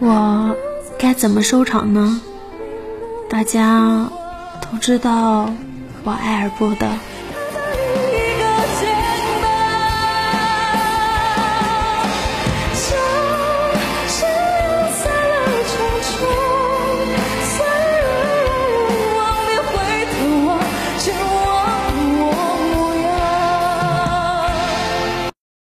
我该怎么收场呢？大家都知道我爱而不得。